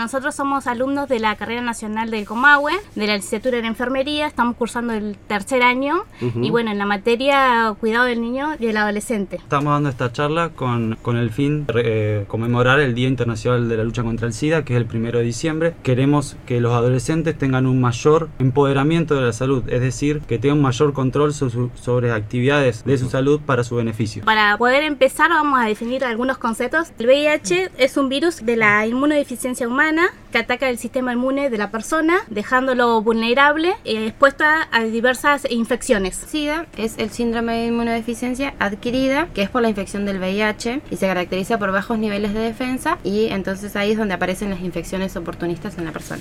nosotros somos alumnos de la carrera nacional del Comahue, de la licenciatura en enfermería, estamos cursando el tercer año y bueno, en la materia cuidado del niño y el adolescente. Estamos dando esta charla con, con el fin de eh, conmemorar el Día Internacional de la Lucha contra el SIDA, que es el primero de diciembre. Queremos que los adolescentes tengan un mayor empoderamiento de la salud, es decir, que tengan un mayor control sobre actividades de su salud para su beneficio. Para poder empezar vamos a definir algunos conceptos. El VIH es un virus de la inmunodeficiencia humana que ataca el sistema inmune de la persona, dejándolo vulnerable y expuesto a diversas infecciones. SIDA es el síndrome de inmunodeficiencia adquirida, que es por la infección del VIH y se caracteriza por bajos niveles de defensa y entonces ahí es donde aparecen las infecciones oportunistas en la persona.